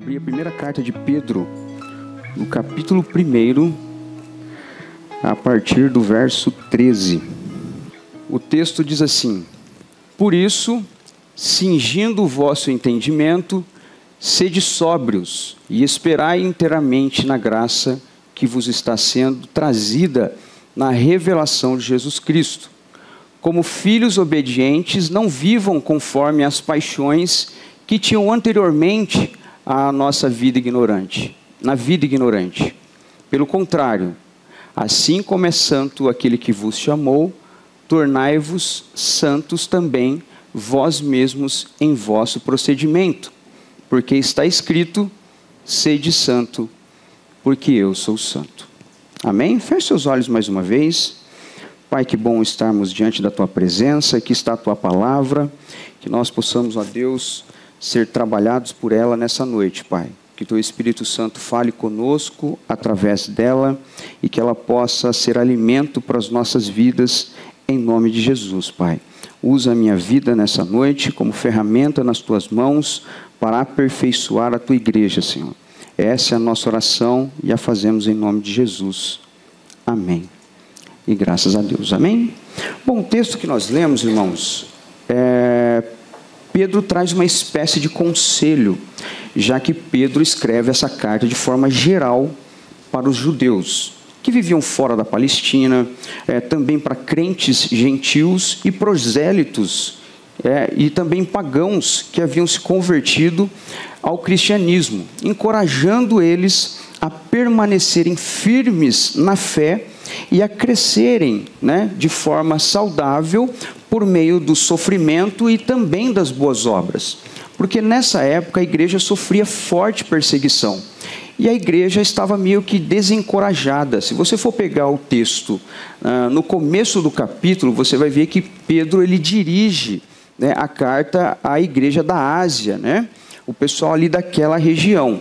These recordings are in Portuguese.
abrir a primeira carta de Pedro, no capítulo 1, a partir do verso 13. O texto diz assim: Por isso, cingindo o vosso entendimento, sede sóbrios e esperai inteiramente na graça que vos está sendo trazida na revelação de Jesus Cristo. Como filhos obedientes, não vivam conforme as paixões que tinham anteriormente a nossa vida ignorante, na vida ignorante. Pelo contrário, assim como é santo aquele que vos chamou, tornai-vos santos também vós mesmos em vosso procedimento, porque está escrito: sede santo, porque eu sou santo. Amém? Feche seus olhos mais uma vez. Pai, que bom estarmos diante da tua presença, aqui está a tua palavra, que nós possamos, ó Deus, ser trabalhados por ela nessa noite, Pai. Que teu Espírito Santo fale conosco através dela e que ela possa ser alimento para as nossas vidas, em nome de Jesus, Pai. Usa a minha vida nessa noite como ferramenta nas tuas mãos para aperfeiçoar a tua igreja, Senhor. Essa é a nossa oração e a fazemos em nome de Jesus. Amém. E graças a Deus. Amém? Bom, o texto que nós lemos, irmãos, Pedro traz uma espécie de conselho, já que Pedro escreve essa carta de forma geral para os judeus que viviam fora da Palestina, é, também para crentes gentios e prosélitos, é, e também pagãos que haviam se convertido ao cristianismo, encorajando eles a permanecerem firmes na fé e a crescerem né, de forma saudável por meio do sofrimento e também das boas obras. Porque nessa época a igreja sofria forte perseguição. E a igreja estava meio que desencorajada. Se você for pegar o texto ah, no começo do capítulo, você vai ver que Pedro ele dirige né, a carta à igreja da Ásia, né? o pessoal ali daquela região.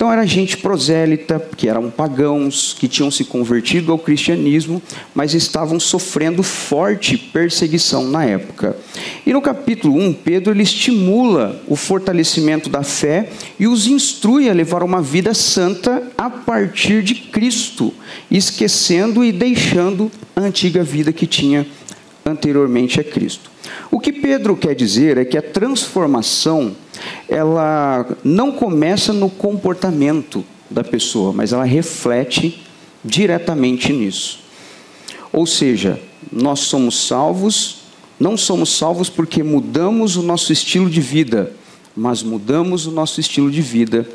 Então era gente prosélita, que eram pagãos, que tinham se convertido ao cristianismo, mas estavam sofrendo forte perseguição na época. E no capítulo 1, Pedro ele estimula o fortalecimento da fé e os instrui a levar uma vida santa a partir de Cristo, esquecendo e deixando a antiga vida que tinha anteriormente a Cristo. O que Pedro quer dizer é que a transformação ela não começa no comportamento da pessoa, mas ela reflete diretamente nisso. Ou seja, nós somos salvos, não somos salvos porque mudamos o nosso estilo de vida, mas mudamos o nosso estilo de vida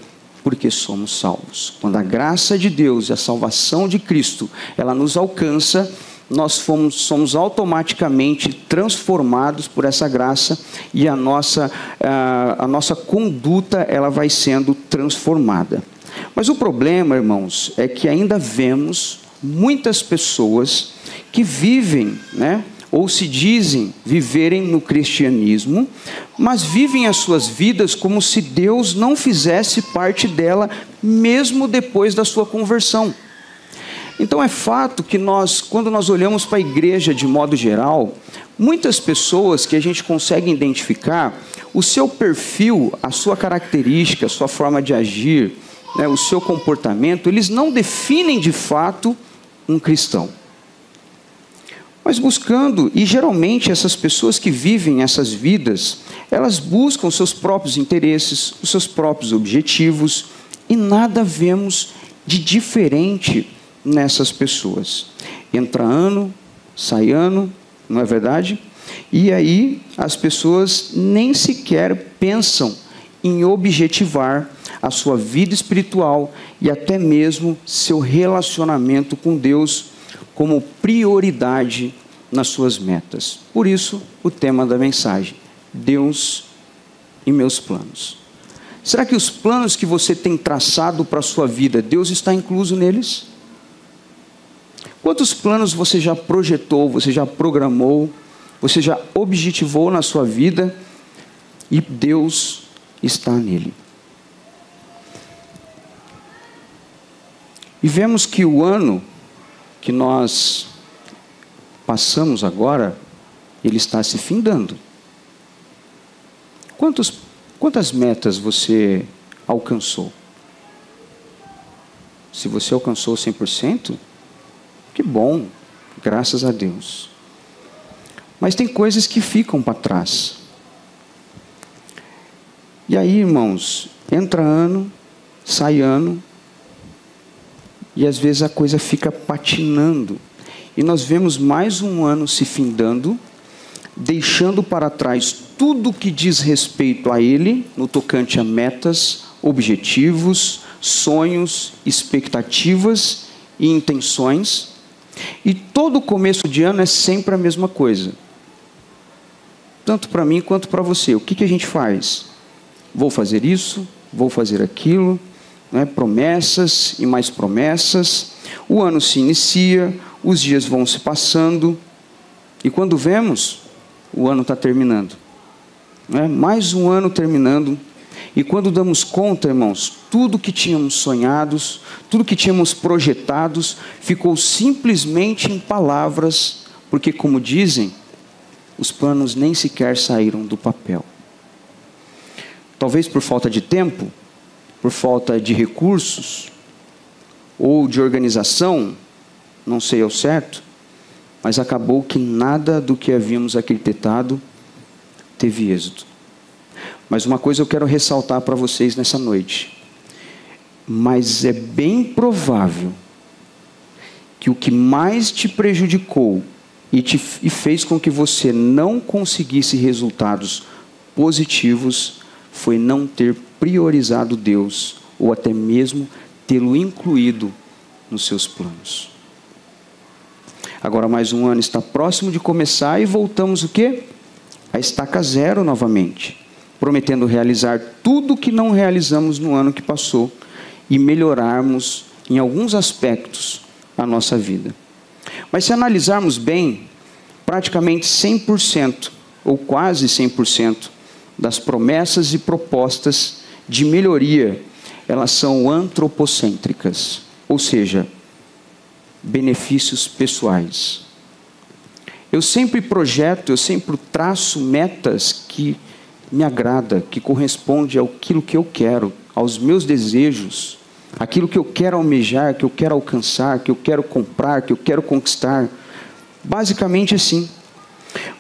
porque somos salvos. Quando a graça de Deus e a salvação de Cristo, ela nos alcança, nós fomos, somos automaticamente transformados por essa graça e a nossa, a, a nossa conduta ela vai sendo transformada. Mas o problema, irmãos, é que ainda vemos muitas pessoas que vivem, né, ou se dizem viverem no cristianismo, mas vivem as suas vidas como se Deus não fizesse parte dela, mesmo depois da sua conversão. Então é fato que nós, quando nós olhamos para a igreja de modo geral, muitas pessoas que a gente consegue identificar, o seu perfil, a sua característica, a sua forma de agir, né, o seu comportamento, eles não definem de fato um cristão. Mas buscando, e geralmente essas pessoas que vivem essas vidas, elas buscam seus próprios interesses, os seus próprios objetivos, e nada vemos de diferente nessas pessoas. Entra ano, sai ano, não é verdade? E aí as pessoas nem sequer pensam em objetivar a sua vida espiritual e até mesmo seu relacionamento com Deus como prioridade nas suas metas. Por isso, o tema da mensagem: Deus e meus planos. Será que os planos que você tem traçado para a sua vida, Deus está incluso neles? Quantos planos você já projetou, você já programou, você já objetivou na sua vida e Deus está nele? E vemos que o ano que nós passamos agora, ele está se findando. Quantos, quantas metas você alcançou. Se você alcançou 100%, que bom, graças a Deus. Mas tem coisas que ficam para trás. E aí, irmãos, entra ano, sai ano, e às vezes a coisa fica patinando. E nós vemos mais um ano se findando, deixando para trás tudo que diz respeito a ele, no tocante a metas, objetivos, sonhos, expectativas e intenções. E todo começo de ano é sempre a mesma coisa. Tanto para mim quanto para você. O que, que a gente faz? Vou fazer isso, vou fazer aquilo, né? promessas e mais promessas. O ano se inicia, os dias vão se passando, e quando vemos, o ano está terminando. Né? Mais um ano terminando. E quando damos conta, irmãos, tudo que tínhamos sonhados, tudo que tínhamos projetados, ficou simplesmente em palavras, porque, como dizem, os planos nem sequer saíram do papel. Talvez por falta de tempo, por falta de recursos ou de organização, não sei ao certo, mas acabou que nada do que havíamos arquitetado teve êxito. Mas uma coisa eu quero ressaltar para vocês nessa noite. Mas é bem provável que o que mais te prejudicou e, te, e fez com que você não conseguisse resultados positivos foi não ter priorizado Deus ou até mesmo tê-lo incluído nos seus planos. Agora mais um ano está próximo de começar e voltamos o quê? A estaca zero novamente, prometendo realizar tudo o que não realizamos no ano que passou e melhorarmos em alguns aspectos a nossa vida. Mas se analisarmos bem, praticamente 100% ou quase 100% das promessas e propostas de melhoria, elas são antropocêntricas, ou seja, benefícios pessoais. Eu sempre projeto, eu sempre traço metas que me agrada, que corresponde àquilo que eu quero, aos meus desejos, aquilo que eu quero almejar, que eu quero alcançar, que eu quero comprar, que eu quero conquistar. Basicamente assim.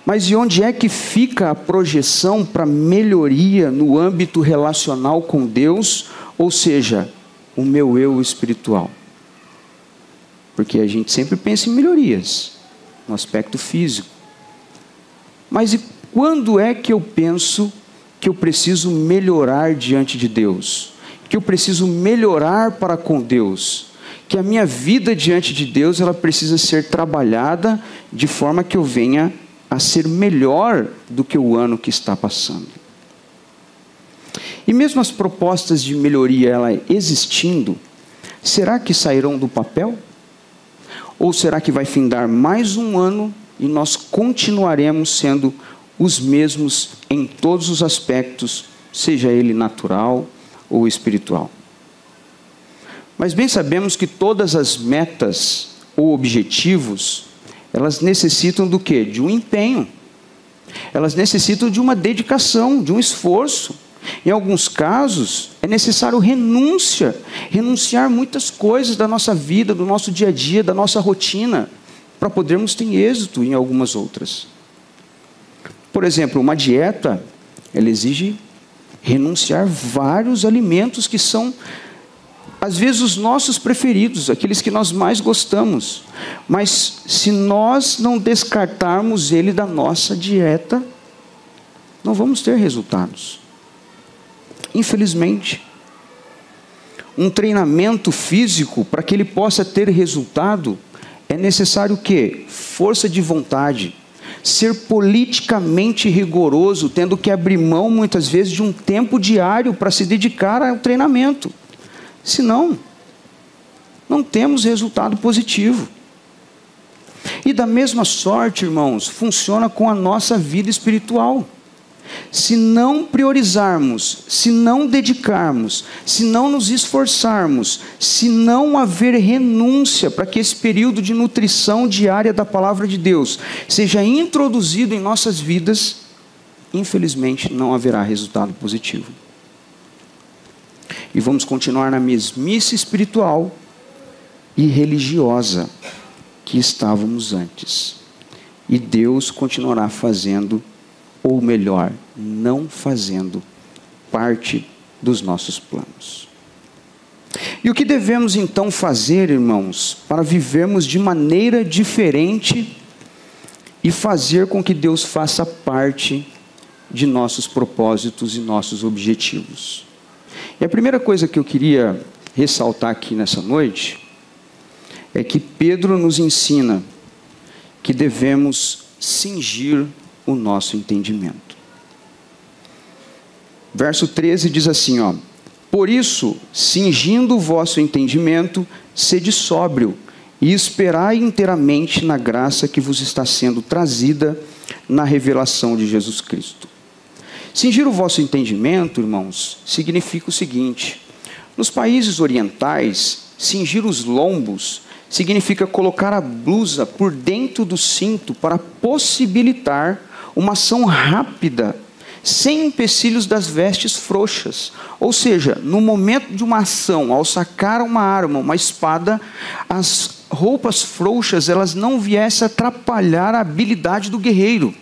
Mas e onde é que fica a projeção para melhoria no âmbito relacional com Deus, ou seja, o meu eu espiritual? Porque a gente sempre pensa em melhorias no aspecto físico. Mas e quando é que eu penso que eu preciso melhorar diante de Deus? Que eu preciso melhorar para com Deus? Que a minha vida diante de Deus ela precisa ser trabalhada de forma que eu venha a ser melhor do que o ano que está passando. E mesmo as propostas de melhoria ela existindo, será que sairão do papel? Ou será que vai findar mais um ano e nós continuaremos sendo os mesmos em todos os aspectos, seja ele natural ou espiritual? Mas bem sabemos que todas as metas ou objetivos, elas necessitam do quê? De um empenho. Elas necessitam de uma dedicação, de um esforço. Em alguns casos, é necessário renúncia, renunciar muitas coisas da nossa vida, do nosso dia a dia, da nossa rotina, para podermos ter êxito em algumas outras. Por exemplo, uma dieta, ela exige renunciar vários alimentos que são às vezes os nossos preferidos, aqueles que nós mais gostamos. Mas se nós não descartarmos ele da nossa dieta, não vamos ter resultados. Infelizmente, um treinamento físico, para que ele possa ter resultado, é necessário o quê? Força de vontade. Ser politicamente rigoroso, tendo que abrir mão muitas vezes de um tempo diário para se dedicar ao treinamento. Senão, não temos resultado positivo. E da mesma sorte, irmãos, funciona com a nossa vida espiritual. Se não priorizarmos, se não dedicarmos, se não nos esforçarmos, se não haver renúncia para que esse período de nutrição diária da palavra de Deus seja introduzido em nossas vidas, infelizmente não haverá resultado positivo. E vamos continuar na mesmice espiritual e religiosa que estávamos antes. E Deus continuará fazendo, ou melhor, não fazendo, parte dos nossos planos. E o que devemos então fazer, irmãos, para vivermos de maneira diferente e fazer com que Deus faça parte de nossos propósitos e nossos objetivos? E a primeira coisa que eu queria ressaltar aqui nessa noite é que Pedro nos ensina que devemos cingir o nosso entendimento. Verso 13 diz assim, ó: Por isso, cingindo o vosso entendimento, sede sóbrio e esperai inteiramente na graça que vos está sendo trazida na revelação de Jesus Cristo. Cingir o vosso entendimento, irmãos, significa o seguinte: nos países orientais, cingir os lombos significa colocar a blusa por dentro do cinto para possibilitar uma ação rápida, sem empecilhos das vestes frouxas. Ou seja, no momento de uma ação, ao sacar uma arma, uma espada, as roupas frouxas elas não viessem atrapalhar a habilidade do guerreiro.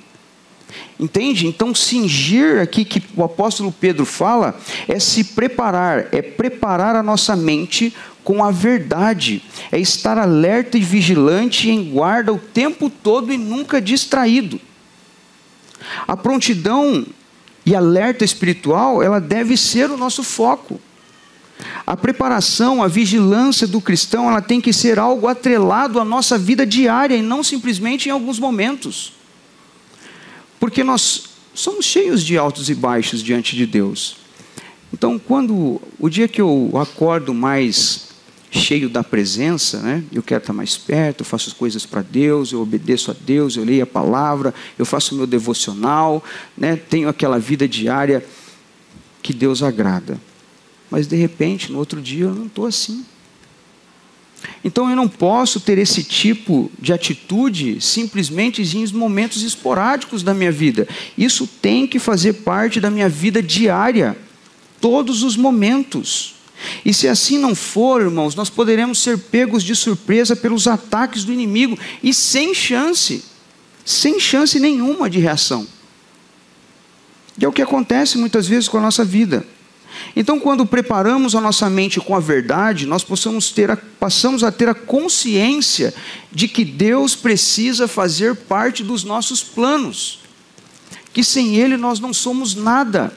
Entende? Então, cingir aqui que o apóstolo Pedro fala é se preparar, é preparar a nossa mente com a verdade, é estar alerta e vigilante em guarda o tempo todo e nunca distraído. A prontidão e alerta espiritual, ela deve ser o nosso foco. A preparação, a vigilância do cristão, ela tem que ser algo atrelado à nossa vida diária e não simplesmente em alguns momentos. Porque nós somos cheios de altos e baixos diante de Deus. Então, quando o dia que eu acordo mais cheio da presença, né? Eu quero estar mais perto, eu faço as coisas para Deus, eu obedeço a Deus, eu leio a palavra, eu faço o meu devocional, né? Tenho aquela vida diária que Deus agrada. Mas de repente, no outro dia, eu não estou assim. Então eu não posso ter esse tipo de atitude simplesmente em momentos esporádicos da minha vida. Isso tem que fazer parte da minha vida diária, todos os momentos. E se assim não for, irmãos, nós poderemos ser pegos de surpresa pelos ataques do inimigo e sem chance, sem chance nenhuma de reação. E é o que acontece muitas vezes com a nossa vida. Então, quando preparamos a nossa mente com a verdade, nós ter a, passamos a ter a consciência de que Deus precisa fazer parte dos nossos planos, que sem Ele nós não somos nada,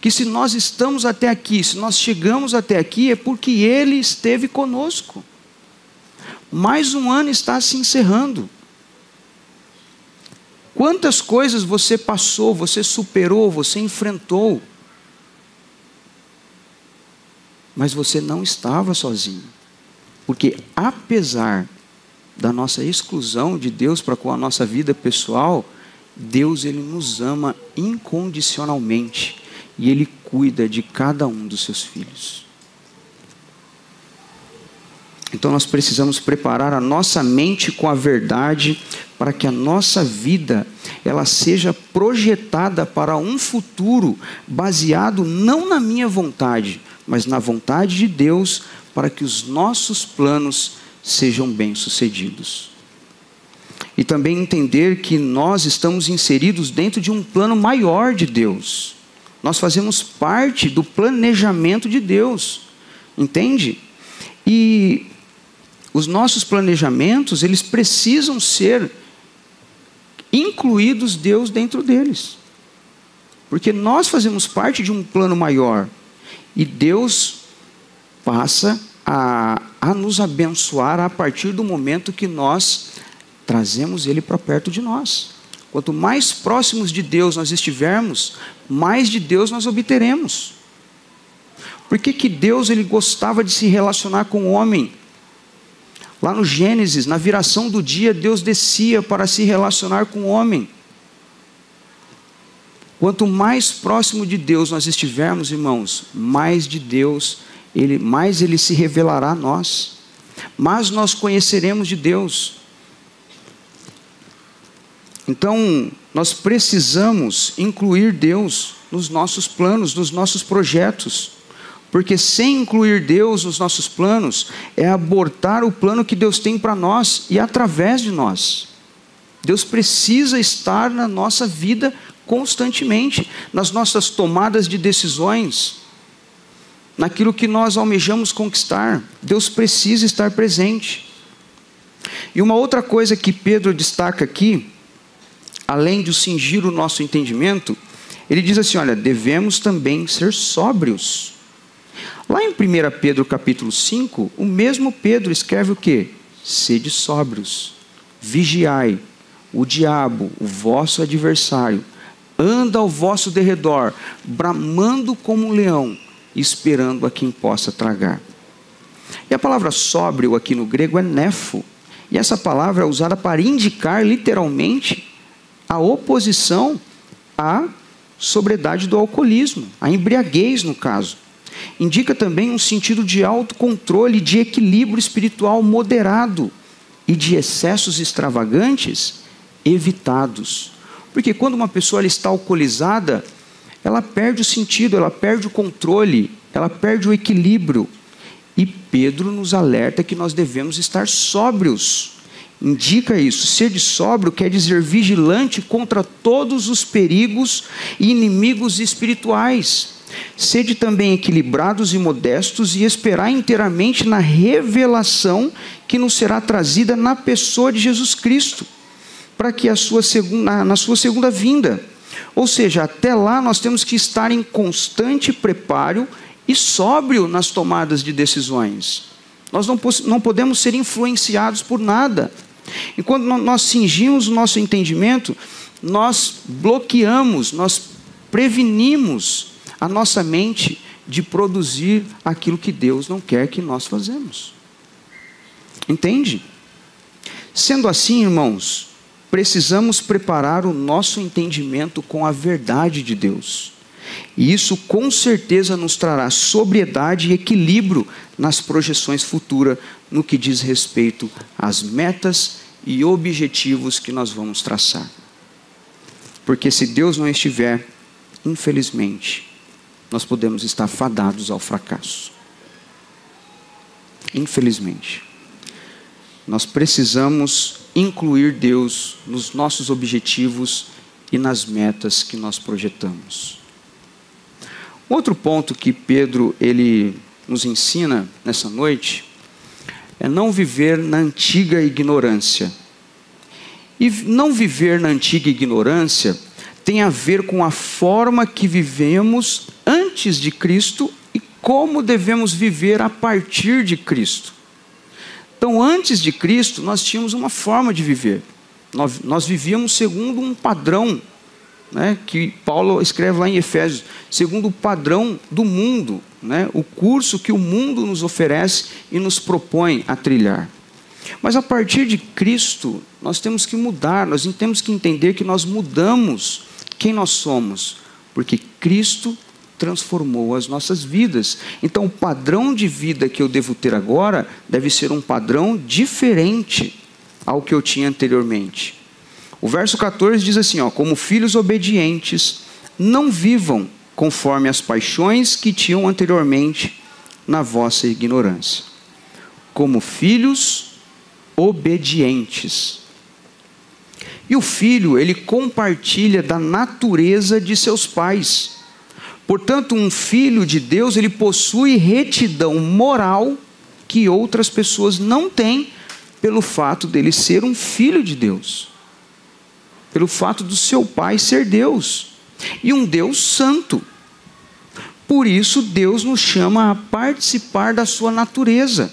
que se nós estamos até aqui, se nós chegamos até aqui, é porque Ele esteve conosco. Mais um ano está se encerrando. Quantas coisas você passou, você superou, você enfrentou. Mas você não estava sozinho. Porque apesar da nossa exclusão de Deus para com a nossa vida pessoal, Deus ele nos ama incondicionalmente e ele cuida de cada um dos seus filhos. Então nós precisamos preparar a nossa mente com a verdade para que a nossa vida ela seja projetada para um futuro baseado não na minha vontade, mas na vontade de Deus para que os nossos planos sejam bem-sucedidos. E também entender que nós estamos inseridos dentro de um plano maior de Deus. Nós fazemos parte do planejamento de Deus. Entende? E os nossos planejamentos, eles precisam ser incluídos Deus dentro deles. Porque nós fazemos parte de um plano maior. E Deus passa a, a nos abençoar a partir do momento que nós trazemos Ele para perto de nós. Quanto mais próximos de Deus nós estivermos, mais de Deus nós obteremos. Por que, que Deus ele gostava de se relacionar com o homem? Lá no Gênesis, na viração do dia, Deus descia para se relacionar com o homem. Quanto mais próximo de Deus nós estivermos, irmãos, mais de Deus, ele, mais ele se revelará a nós. Mais nós conheceremos de Deus. Então, nós precisamos incluir Deus nos nossos planos, nos nossos projetos. Porque sem incluir Deus nos nossos planos, é abortar o plano que Deus tem para nós e através de nós. Deus precisa estar na nossa vida constantemente, nas nossas tomadas de decisões, naquilo que nós almejamos conquistar. Deus precisa estar presente. E uma outra coisa que Pedro destaca aqui, além de cingir o nosso entendimento, ele diz assim: olha, devemos também ser sóbrios. Lá em 1 Pedro capítulo 5, o mesmo Pedro escreve o que? Sede sóbrios, vigiai, o diabo, o vosso adversário, anda ao vosso derredor, bramando como um leão, esperando a quem possa tragar. E a palavra sóbrio aqui no grego é nefo, e essa palavra é usada para indicar literalmente a oposição à sobriedade do alcoolismo, a embriaguez no caso. Indica também um sentido de autocontrole, de equilíbrio espiritual moderado e de excessos extravagantes evitados. Porque quando uma pessoa está alcoolizada, ela perde o sentido, ela perde o controle, ela perde o equilíbrio. E Pedro nos alerta que nós devemos estar sóbrios. Indica isso. Ser de sóbrio quer dizer vigilante contra todos os perigos e inimigos espirituais. Sede também equilibrados e modestos e esperar inteiramente na revelação que nos será trazida na pessoa de Jesus Cristo, para que a sua segunda, na sua segunda vinda. Ou seja, até lá nós temos que estar em constante preparo e sóbrio nas tomadas de decisões. Nós não, não podemos ser influenciados por nada. Enquanto nós cingimos o nosso entendimento, nós bloqueamos, nós prevenimos a nossa mente de produzir aquilo que Deus não quer que nós fazemos. Entende? Sendo assim, irmãos, precisamos preparar o nosso entendimento com a verdade de Deus. E isso com certeza nos trará sobriedade e equilíbrio nas projeções futuras no que diz respeito às metas e objetivos que nós vamos traçar. Porque se Deus não estiver, infelizmente, nós podemos estar fadados ao fracasso. Infelizmente. Nós precisamos incluir Deus nos nossos objetivos e nas metas que nós projetamos. Outro ponto que Pedro ele nos ensina nessa noite é não viver na antiga ignorância. E não viver na antiga ignorância tem a ver com a forma que vivemos antes de Cristo e como devemos viver a partir de Cristo. Então, antes de Cristo, nós tínhamos uma forma de viver. Nós, nós vivíamos segundo um padrão, né, que Paulo escreve lá em Efésios, segundo o padrão do mundo, né, o curso que o mundo nos oferece e nos propõe a trilhar. Mas a partir de Cristo, nós temos que mudar, nós temos que entender que nós mudamos quem nós somos, porque Cristo transformou as nossas vidas. Então, o padrão de vida que eu devo ter agora deve ser um padrão diferente ao que eu tinha anteriormente. O verso 14 diz assim: ó, como filhos obedientes, não vivam conforme as paixões que tinham anteriormente na vossa ignorância. Como filhos obedientes. E o filho, ele compartilha da natureza de seus pais. Portanto, um filho de Deus, ele possui retidão moral que outras pessoas não têm pelo fato dele ser um filho de Deus. Pelo fato do seu pai ser Deus. E um Deus santo. Por isso, Deus nos chama a participar da sua natureza.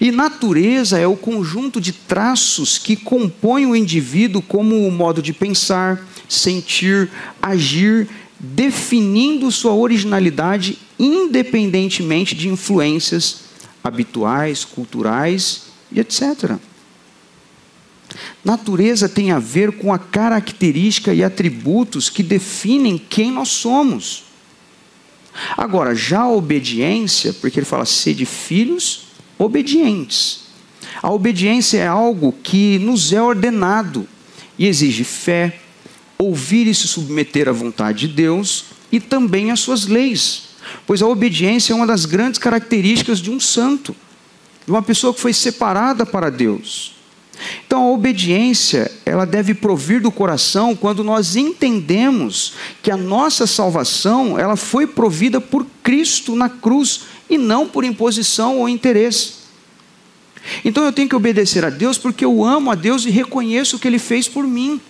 E natureza é o conjunto de traços que compõem o indivíduo como o modo de pensar, sentir, agir, definindo sua originalidade independentemente de influências habituais, culturais e etc. Natureza tem a ver com a característica e atributos que definem quem nós somos. Agora, já a obediência, porque ele fala ser de filhos obedientes. A obediência é algo que nos é ordenado e exige fé, ouvir e se submeter à vontade de Deus e também às suas leis. pois a obediência é uma das grandes características de um santo, de uma pessoa que foi separada para Deus. Então a obediência, ela deve provir do coração quando nós entendemos que a nossa salvação, ela foi provida por Cristo na cruz e não por imposição ou interesse. Então eu tenho que obedecer a Deus porque eu amo a Deus e reconheço o que ele fez por mim.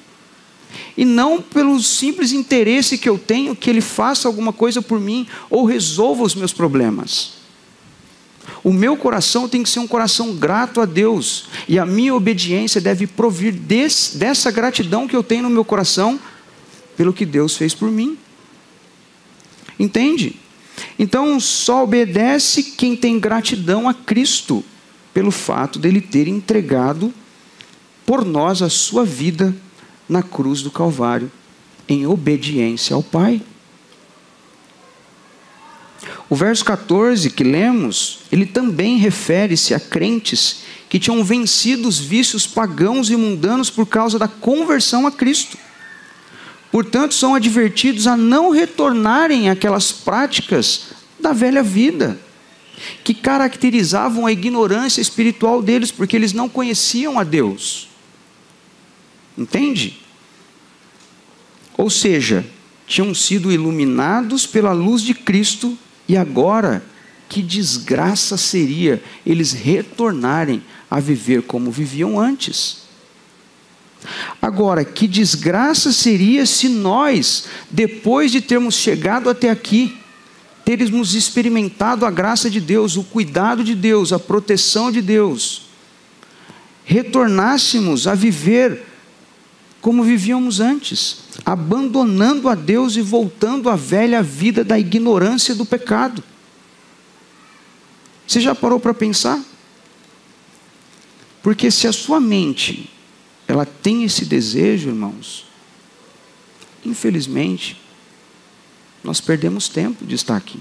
E não pelo simples interesse que eu tenho que ele faça alguma coisa por mim ou resolva os meus problemas. O meu coração tem que ser um coração grato a Deus, e a minha obediência deve provir desse, dessa gratidão que eu tenho no meu coração pelo que Deus fez por mim. Entende? Então só obedece quem tem gratidão a Cristo pelo fato dele ter entregado por nós a sua vida na cruz do Calvário, em obediência ao Pai. O verso 14 que lemos, ele também refere-se a crentes que tinham vencido os vícios pagãos e mundanos por causa da conversão a Cristo. Portanto, são advertidos a não retornarem àquelas práticas da velha vida, que caracterizavam a ignorância espiritual deles, porque eles não conheciam a Deus. Entende? Ou seja, tinham sido iluminados pela luz de Cristo e agora, que desgraça seria eles retornarem a viver como viviam antes. Agora, que desgraça seria se nós, depois de termos chegado até aqui, termos experimentado a graça de Deus, o cuidado de Deus, a proteção de Deus, retornássemos a viver como vivíamos antes, abandonando a Deus e voltando à velha vida da ignorância do pecado. Você já parou para pensar? Porque se a sua mente ela tem esse desejo, irmãos, infelizmente, nós perdemos tempo de estar aqui.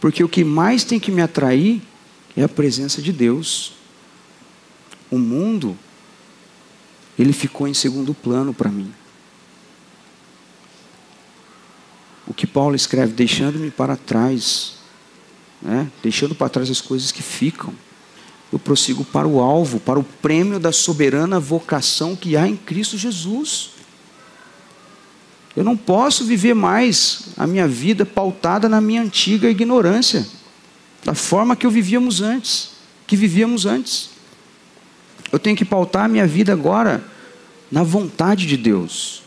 Porque o que mais tem que me atrair é a presença de Deus. O mundo ele ficou em segundo plano para mim. O que Paulo escreve, deixando-me para trás, né? deixando para trás as coisas que ficam, eu prossigo para o alvo, para o prêmio da soberana vocação que há em Cristo Jesus. Eu não posso viver mais a minha vida pautada na minha antiga ignorância, da forma que eu vivíamos antes, que vivíamos antes. Eu tenho que pautar a minha vida agora na vontade de Deus.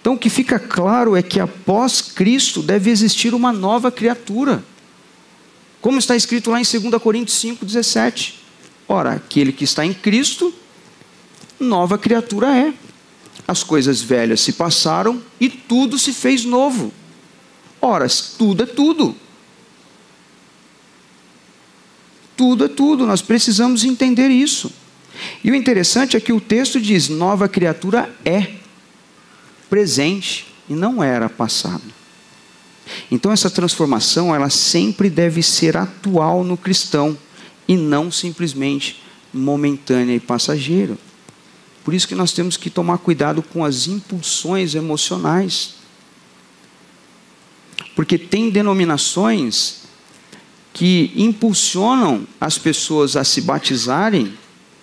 Então o que fica claro é que após Cristo deve existir uma nova criatura. Como está escrito lá em 2 Coríntios 5,17. Ora, aquele que está em Cristo, nova criatura é. As coisas velhas se passaram e tudo se fez novo. Ora, tudo é tudo. Tudo é tudo, nós precisamos entender isso. E o interessante é que o texto diz: nova criatura é presente e não era passado. Então essa transformação, ela sempre deve ser atual no cristão e não simplesmente momentânea e passageira. Por isso que nós temos que tomar cuidado com as impulsões emocionais. Porque tem denominações que impulsionam as pessoas a se batizarem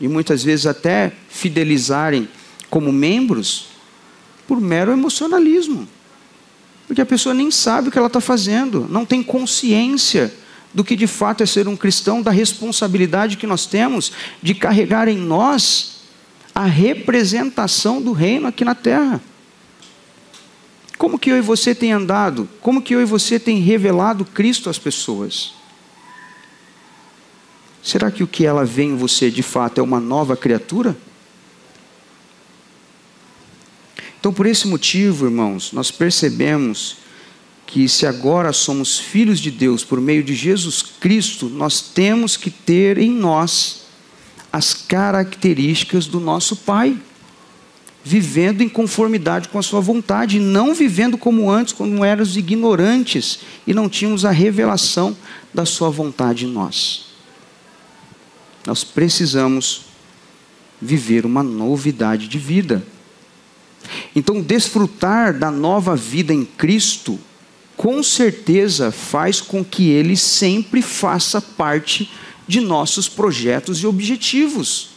e muitas vezes até fidelizarem como membros por mero emocionalismo. Porque a pessoa nem sabe o que ela está fazendo, não tem consciência do que de fato é ser um cristão, da responsabilidade que nós temos de carregar em nós a representação do reino aqui na terra. Como que eu e você tem andado? Como que eu e você tem revelado Cristo às pessoas? Será que o que ela vê em você de fato é uma nova criatura? Então, por esse motivo, irmãos, nós percebemos que se agora somos filhos de Deus por meio de Jesus Cristo, nós temos que ter em nós as características do nosso Pai, vivendo em conformidade com a Sua vontade, não vivendo como antes, quando éramos ignorantes e não tínhamos a revelação da Sua vontade em nós. Nós precisamos viver uma novidade de vida. Então, desfrutar da nova vida em Cristo, com certeza faz com que Ele sempre faça parte de nossos projetos e objetivos.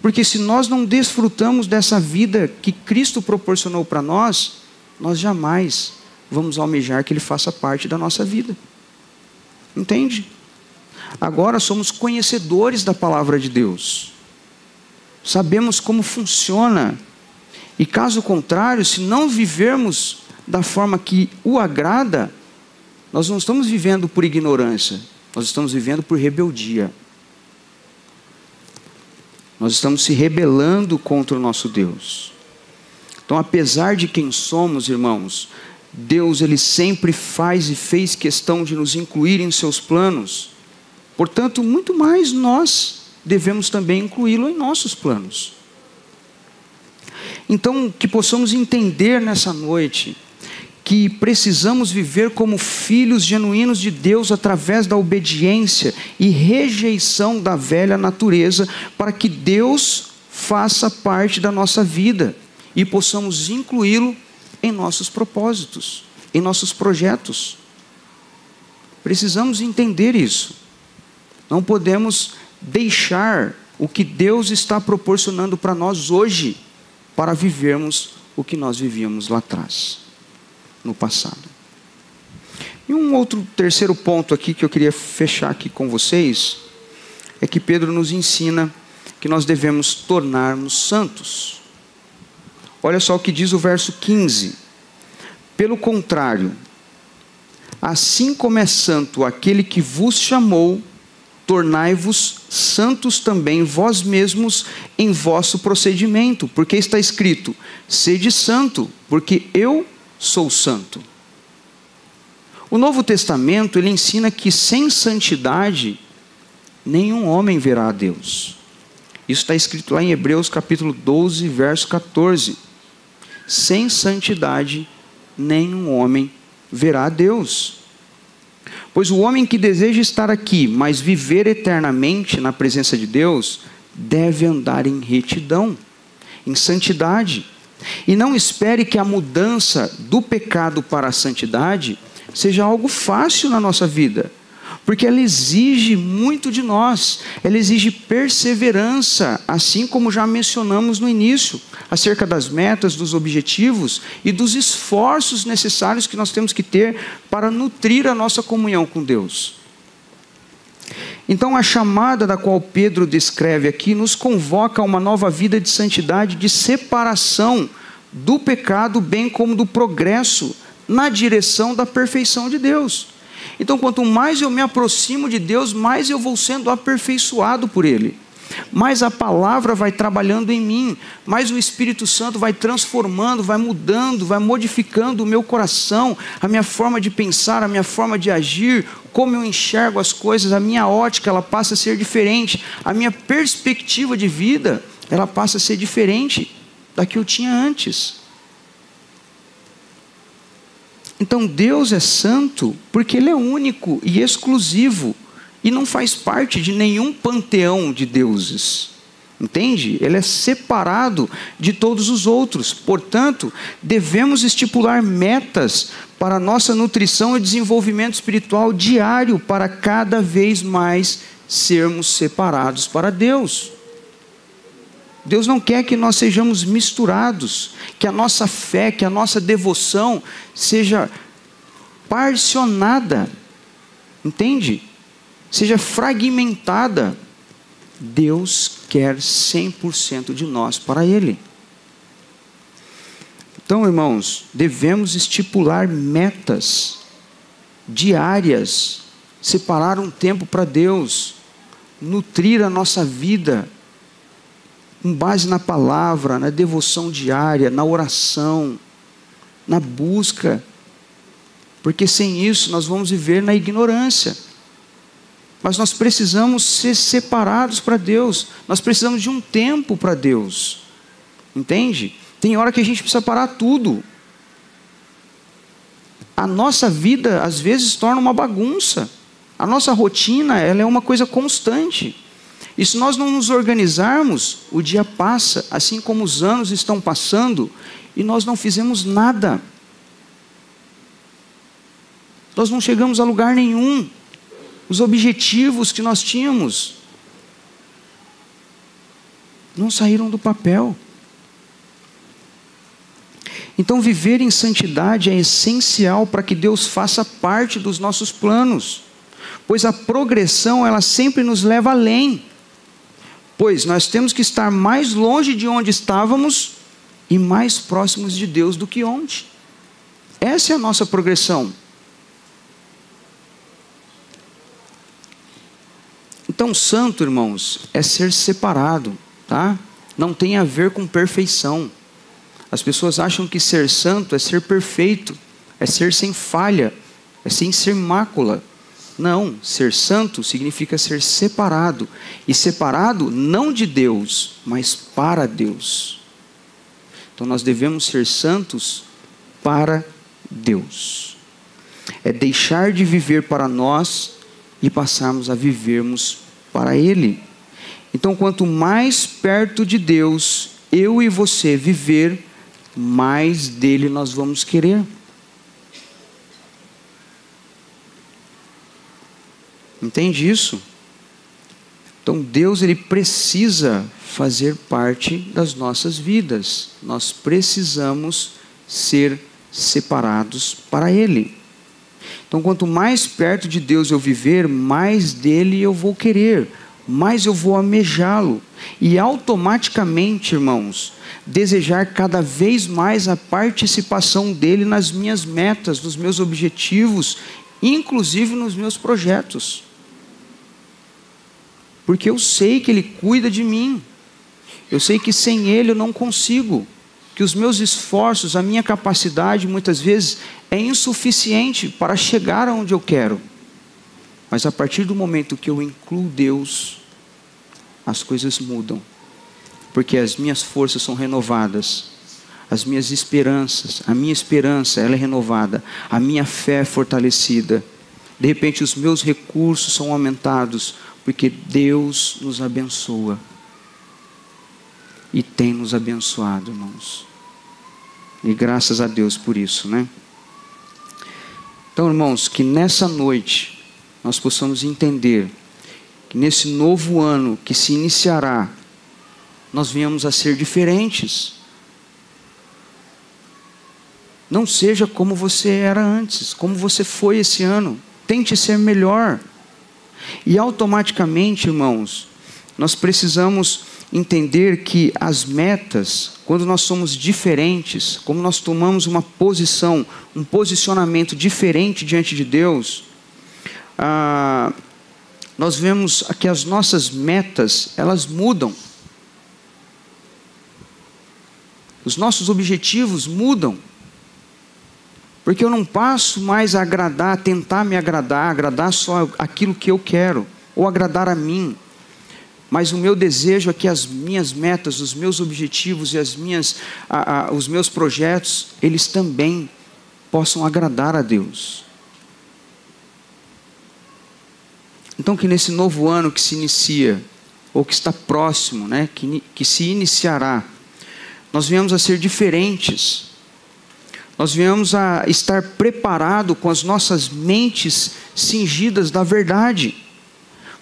Porque se nós não desfrutamos dessa vida que Cristo proporcionou para nós, nós jamais vamos almejar que Ele faça parte da nossa vida. Entende? Agora somos conhecedores da palavra de Deus sabemos como funciona. E caso contrário, se não vivermos da forma que o agrada, nós não estamos vivendo por ignorância, nós estamos vivendo por rebeldia. Nós estamos se rebelando contra o nosso Deus. Então, apesar de quem somos, irmãos, Deus ele sempre faz e fez questão de nos incluir em seus planos. Portanto, muito mais nós devemos também incluí-lo em nossos planos. Então, que possamos entender nessa noite que precisamos viver como filhos genuínos de Deus através da obediência e rejeição da velha natureza, para que Deus faça parte da nossa vida e possamos incluí-lo em nossos propósitos, em nossos projetos. Precisamos entender isso. Não podemos deixar o que Deus está proporcionando para nós hoje, para vivermos o que nós vivíamos lá atrás, no passado. E um outro terceiro ponto aqui que eu queria fechar aqui com vocês é que Pedro nos ensina que nós devemos tornarmos santos. Olha só o que diz o verso 15. Pelo contrário, assim como é santo aquele que vos chamou, tornai-vos santos também vós mesmos em vosso procedimento, porque está escrito: sede santo, porque eu sou santo. O Novo Testamento ele ensina que sem santidade nenhum homem verá a Deus. Isso está escrito lá em Hebreus capítulo 12, verso 14. Sem santidade nenhum homem verá a Deus. Pois o homem que deseja estar aqui, mas viver eternamente na presença de Deus, deve andar em retidão, em santidade. E não espere que a mudança do pecado para a santidade seja algo fácil na nossa vida porque ela exige muito de nós, ela exige perseverança, assim como já mencionamos no início, acerca das metas, dos objetivos e dos esforços necessários que nós temos que ter para nutrir a nossa comunhão com Deus. Então, a chamada da qual Pedro descreve aqui nos convoca a uma nova vida de santidade, de separação do pecado, bem como do progresso na direção da perfeição de Deus. Então, quanto mais eu me aproximo de Deus, mais eu vou sendo aperfeiçoado por Ele. Mais a palavra vai trabalhando em mim, mais o Espírito Santo vai transformando, vai mudando, vai modificando o meu coração, a minha forma de pensar, a minha forma de agir, como eu enxergo as coisas, a minha ótica ela passa a ser diferente, a minha perspectiva de vida ela passa a ser diferente da que eu tinha antes. Então Deus é santo porque Ele é único e exclusivo e não faz parte de nenhum panteão de deuses. Entende? Ele é separado de todos os outros. Portanto, devemos estipular metas para nossa nutrição e desenvolvimento espiritual diário para cada vez mais sermos separados para Deus. Deus não quer que nós sejamos misturados, que a nossa fé, que a nossa devoção seja parcionada, entende? Seja fragmentada. Deus quer 100% de nós para Ele. Então, irmãos, devemos estipular metas diárias, separar um tempo para Deus, nutrir a nossa vida com base na palavra, na devoção diária, na oração, na busca. Porque sem isso nós vamos viver na ignorância. Mas nós precisamos ser separados para Deus. Nós precisamos de um tempo para Deus. Entende? Tem hora que a gente precisa parar tudo. A nossa vida às vezes torna uma bagunça. A nossa rotina, ela é uma coisa constante. E se nós não nos organizarmos, o dia passa, assim como os anos estão passando, e nós não fizemos nada. Nós não chegamos a lugar nenhum. Os objetivos que nós tínhamos não saíram do papel. Então, viver em santidade é essencial para que Deus faça parte dos nossos planos, pois a progressão ela sempre nos leva além. Pois nós temos que estar mais longe de onde estávamos e mais próximos de Deus do que ontem. Essa é a nossa progressão. Então, santo, irmãos, é ser separado, tá? Não tem a ver com perfeição. As pessoas acham que ser santo é ser perfeito, é ser sem falha, é sem ser mácula. Não, ser santo significa ser separado. E separado não de Deus, mas para Deus. Então nós devemos ser santos para Deus. É deixar de viver para nós e passarmos a vivermos para Ele. Então, quanto mais perto de Deus eu e você viver, mais dele nós vamos querer. Entende isso? Então Deus ele precisa fazer parte das nossas vidas. Nós precisamos ser separados para ele. Então, quanto mais perto de Deus eu viver, mais dele eu vou querer, mais eu vou amejá-lo. E automaticamente, irmãos, desejar cada vez mais a participação dele nas minhas metas, nos meus objetivos, inclusive nos meus projetos. Porque eu sei que ele cuida de mim. Eu sei que sem ele eu não consigo que os meus esforços, a minha capacidade, muitas vezes, é insuficiente para chegar aonde eu quero. Mas a partir do momento que eu incluo Deus, as coisas mudam. Porque as minhas forças são renovadas, as minhas esperanças, a minha esperança ela é renovada, a minha fé é fortalecida. De repente os meus recursos são aumentados, porque Deus nos abençoa e tem nos abençoado, irmãos. E graças a Deus por isso, né? Então, irmãos, que nessa noite nós possamos entender que nesse novo ano que se iniciará, nós venhamos a ser diferentes. Não seja como você era antes, como você foi esse ano. Tente ser melhor. E automaticamente, irmãos, nós precisamos entender que as metas, quando nós somos diferentes, como nós tomamos uma posição, um posicionamento diferente diante de Deus, ah, nós vemos que as nossas metas elas mudam. Os nossos objetivos mudam. Porque eu não passo mais a agradar, a tentar me agradar, agradar só aquilo que eu quero, ou agradar a mim mas o meu desejo é que as minhas metas, os meus objetivos e as minhas, a, a, os meus projetos, eles também possam agradar a Deus. Então, que nesse novo ano que se inicia, ou que está próximo, né, que, que se iniciará, nós viemos a ser diferentes, nós viemos a estar preparado com as nossas mentes cingidas da verdade,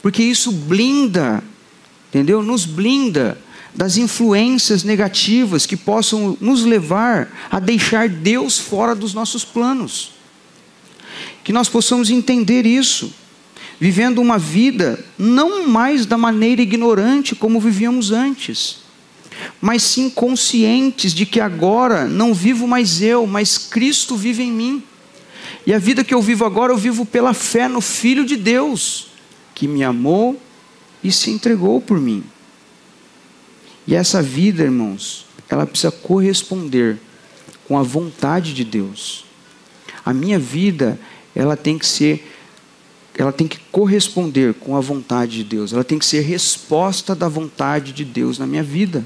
porque isso blinda entendeu? Nos blinda das influências negativas que possam nos levar a deixar Deus fora dos nossos planos. Que nós possamos entender isso, vivendo uma vida não mais da maneira ignorante como vivíamos antes, mas sim conscientes de que agora não vivo mais eu, mas Cristo vive em mim. E a vida que eu vivo agora, eu vivo pela fé no Filho de Deus, que me amou e se entregou por mim. E essa vida, irmãos, ela precisa corresponder com a vontade de Deus. A minha vida, ela tem que ser ela tem que corresponder com a vontade de Deus. Ela tem que ser resposta da vontade de Deus na minha vida.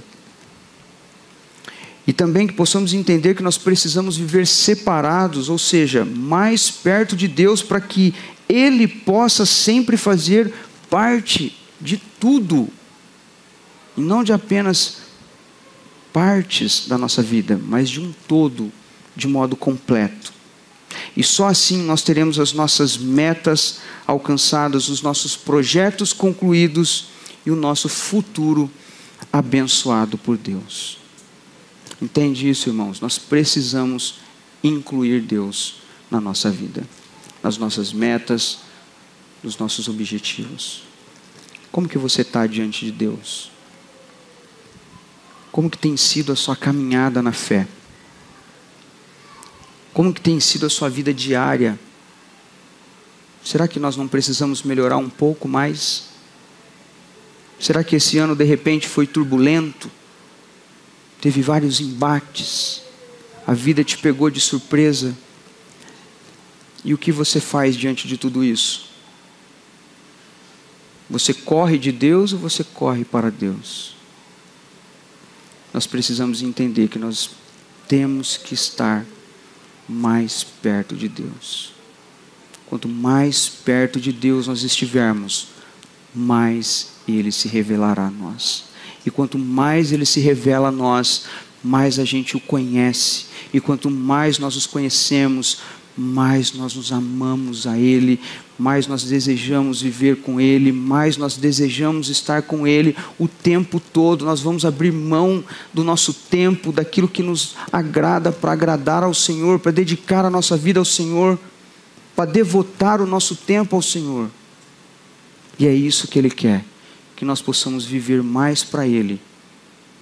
E também que possamos entender que nós precisamos viver separados, ou seja, mais perto de Deus para que ele possa sempre fazer parte de tudo e não de apenas partes da nossa vida, mas de um todo, de modo completo. E só assim nós teremos as nossas metas alcançadas, os nossos projetos concluídos e o nosso futuro abençoado por Deus. Entende isso, irmãos? Nós precisamos incluir Deus na nossa vida, nas nossas metas, nos nossos objetivos. Como que você está diante de Deus? Como que tem sido a sua caminhada na fé? Como que tem sido a sua vida diária? Será que nós não precisamos melhorar um pouco mais? Será que esse ano de repente foi turbulento? Teve vários embates? A vida te pegou de surpresa? E o que você faz diante de tudo isso? Você corre de Deus ou você corre para Deus? Nós precisamos entender que nós temos que estar mais perto de Deus. Quanto mais perto de Deus nós estivermos, mais Ele se revelará a nós. E quanto mais Ele se revela a nós, mais a gente o conhece. E quanto mais nós os conhecemos, mais nós nos amamos a Ele, mais nós desejamos viver com Ele, mais nós desejamos estar com Ele o tempo todo. Nós vamos abrir mão do nosso tempo, daquilo que nos agrada, para agradar ao Senhor, para dedicar a nossa vida ao Senhor, para devotar o nosso tempo ao Senhor. E é isso que Ele quer, que nós possamos viver mais para Ele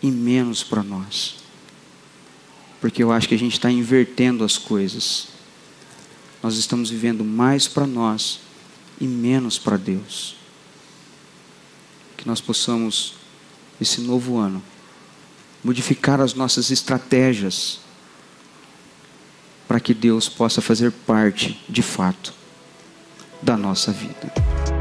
e menos para nós. Porque eu acho que a gente está invertendo as coisas nós estamos vivendo mais para nós e menos para Deus. Que nós possamos, esse novo ano, modificar as nossas estratégias para que Deus possa fazer parte, de fato, da nossa vida.